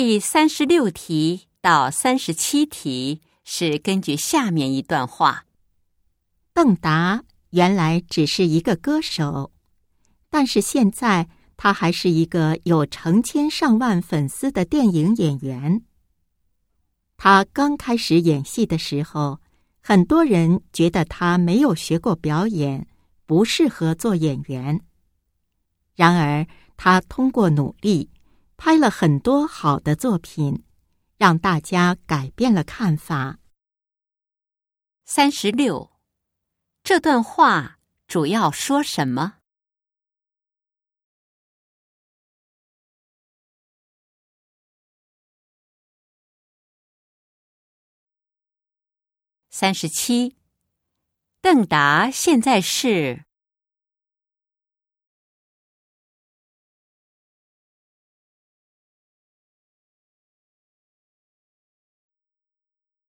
第三十六题到三十七题是根据下面一段话：邓达原来只是一个歌手，但是现在他还是一个有成千上万粉丝的电影演员。他刚开始演戏的时候，很多人觉得他没有学过表演，不适合做演员。然而，他通过努力。拍了很多好的作品，让大家改变了看法。三十六，这段话主要说什么？三十七，邓达现在是。